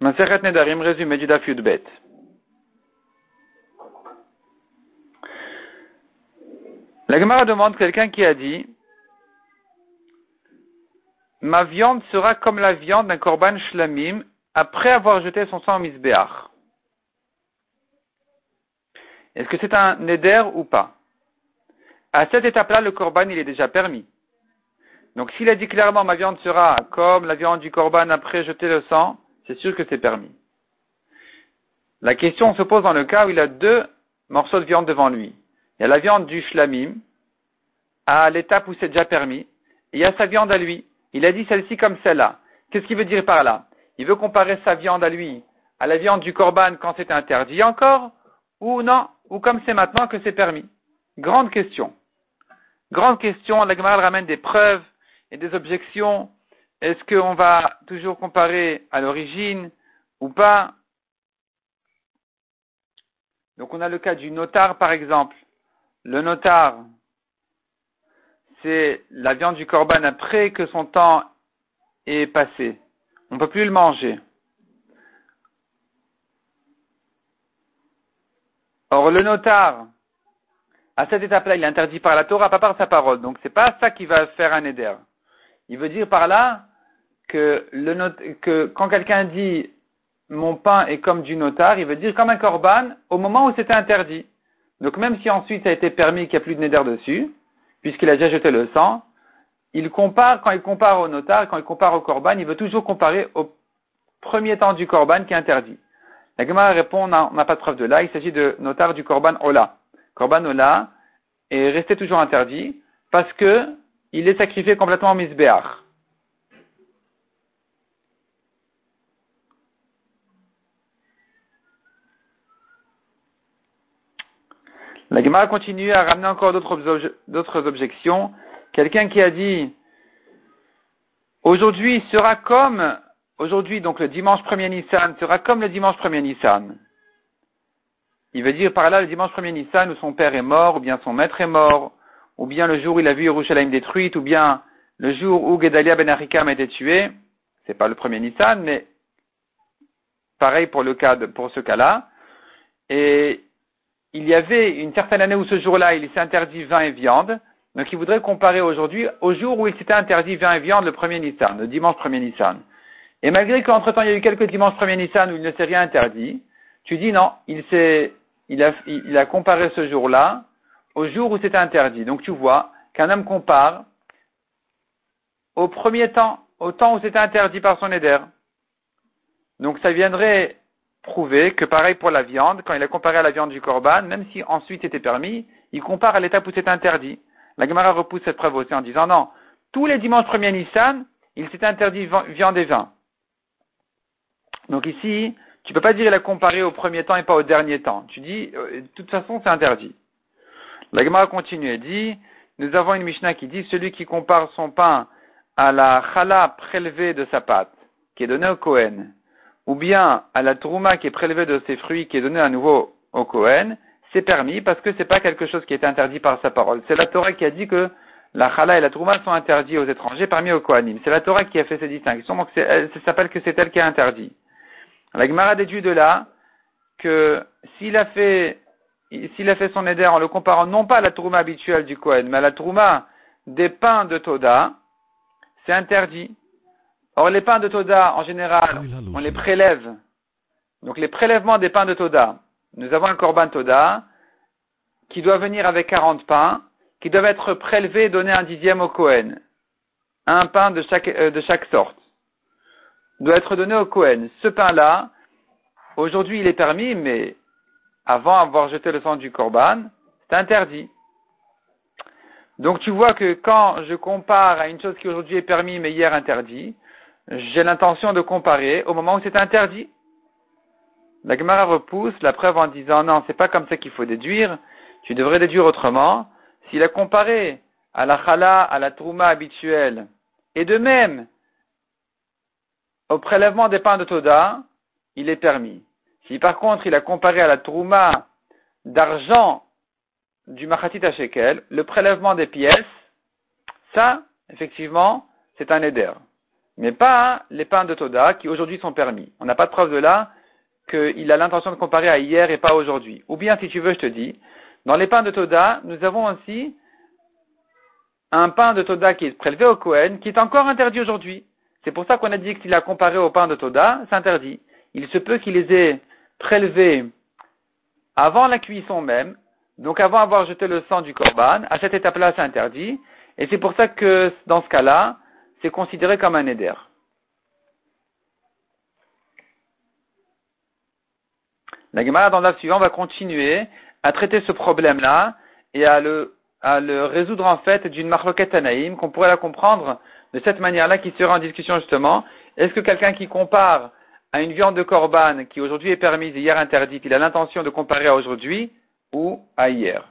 Maseret Nedarim, résumé du Daf. La Gemara demande quelqu'un qui a dit Ma viande sera comme la viande d'un korban shlamim après avoir jeté son sang au misbéach. Est-ce que c'est un neder ou pas? À cette étape-là, le korban, il est déjà permis. Donc s'il a dit clairement ma viande sera comme la viande du korban après jeter le sang, c'est sûr que c'est permis. La question se pose dans le cas où il a deux morceaux de viande devant lui. Il y a la viande du shlamim, à l'étape où c'est déjà permis, et il y a sa viande à lui. Il a dit celle-ci comme celle-là. Qu'est-ce qu'il veut dire par là? Il veut comparer sa viande à lui à la viande du korban quand c'est interdit encore, ou non, ou comme c'est maintenant que c'est permis. Grande question. Grande question, la Gemara ramène des preuves et des objections. Est-ce qu'on va toujours comparer à l'origine ou pas? Donc on a le cas du notar par exemple. Le notar, c'est la viande du corban après que son temps est passé. On ne peut plus le manger. Or, le notar, à cette étape-là, il est interdit par la Torah, pas par sa parole. Donc, c'est pas ça qui va faire un éder. Il veut dire par là que, quand quelqu'un dit mon pain est comme du notar, il veut dire comme un korban au moment où c'était interdit. Donc même si ensuite ça a été permis qu'il n'y a plus de néder dessus, puisqu'il a déjà jeté le sang, il compare, quand il compare au notar, quand il compare au korban, il veut toujours comparer au premier temps du korban qui est interdit. La Gemara répond, on n'a pas de preuve de là, il s'agit de notar du korban Ola. Korban Ola est resté toujours interdit parce que il est sacrifié complètement en misbéach. La Gemara continue à ramener encore d'autres objections. Quelqu'un qui a dit aujourd'hui sera comme aujourd'hui donc le dimanche 1er Nissan sera comme le dimanche 1er Nissan. Il veut dire par là le dimanche 1er Nissan où son père est mort, ou bien son maître est mort, ou bien le jour où il a vu Yerushalayim détruite, ou bien le jour où Gedalia ben Arikam a été tué, c'est pas le premier Nissan, mais pareil pour le cas de, pour ce cas-là. Et il y avait une certaine année où ce jour-là, il s'est interdit vin et viande. Donc il voudrait comparer aujourd'hui au jour où il s'était interdit vin et viande le premier Nissan, le dimanche premier Nissan. Et malgré qu'entre-temps il y a eu quelques dimanches premier Nissan où il ne s'est rien interdit, tu dis non, il il a, il a comparé ce jour-là au jour où c'était interdit. Donc tu vois qu'un homme compare au premier temps, au temps où c'était interdit par son éder. Donc ça viendrait prouver que pareil pour la viande, quand il a comparé à la viande du corban, même si ensuite c'était permis, il compare à l'étape où c'était interdit. La Gemara repousse cette preuve aussi en disant non, tous les dimanches premiers Nissan, il s'est interdit viande et vin. Donc ici, tu peux pas dire qu'il a comparé au premier temps et pas au dernier temps. Tu dis, euh, de toute façon, c'est interdit. La Gemara continue et dit, nous avons une Mishnah qui dit, celui qui compare son pain à la chala prélevée de sa pâte, qui est donnée au Kohen, ou bien à la trouma qui est prélevée de ses fruits, qui est donnée à nouveau au Kohen, c'est permis parce que c'est pas quelque chose qui est interdit par sa parole. C'est la Torah qui a dit que la chala et la trouma sont interdits aux étrangers, parmi aux Kohanim. C'est la Torah qui a fait ces distinctions, donc ça s'appelle que c'est elle qui est interdit. La Gemara déduit de là que s'il a fait s'il a fait son éder en le comparant non pas à la trouma habituelle du Kohen, mais à la trouma des pains de Toda, c'est interdit. Or, les pains de Toda, en général, on les prélève. Donc, les prélèvements des pains de Toda. Nous avons un korban Toda qui doit venir avec 40 pains, qui doivent être prélevés et donner un dixième au Kohen. Un pain de chaque, euh, de chaque sorte. Doit être donné au Kohen. Ce pain-là, aujourd'hui, il est permis, mais avant avoir jeté le sang du korban, c'est interdit. Donc tu vois que quand je compare à une chose qui aujourd'hui est permis mais hier interdit, j'ai l'intention de comparer au moment où c'est interdit. La Gemara repousse la preuve en disant non, c'est pas comme ça qu'il faut déduire, tu devrais déduire autrement. S'il a comparé à la chala, à la trouma habituelle, et de même au prélèvement des pains de Toda, il est permis. Si par contre il a comparé à la trouma d'argent du machatit shekel, le prélèvement des pièces, ça, effectivement, c'est un éder. Mais pas les pains de Toda qui aujourd'hui sont permis. On n'a pas de preuve de là qu'il a l'intention de comparer à hier et pas aujourd'hui. Ou bien, si tu veux, je te dis, dans les pains de Toda, nous avons aussi un pain de Toda qui est prélevé au Kohen, qui est encore interdit aujourd'hui. C'est pour ça qu'on a dit qu'il a comparé au pain de Toda, c'est interdit. Il se peut qu'il les ait prélevés avant la cuisson même, donc avant avoir jeté le sang du korban. À cette étape-là, c'est interdit. Et c'est pour ça que, dans ce cas-là, c'est considéré comme un éder. La Gemara dans le suivant va continuer à traiter ce problème-là et à le, à le résoudre en fait d'une marloquette anaïm, qu'on pourrait la comprendre de cette manière-là qui sera en discussion justement. Est-ce que quelqu'un qui compare à une viande de corban qui aujourd'hui est permise et hier interdite, il a l'intention de comparer à aujourd'hui ou à hier?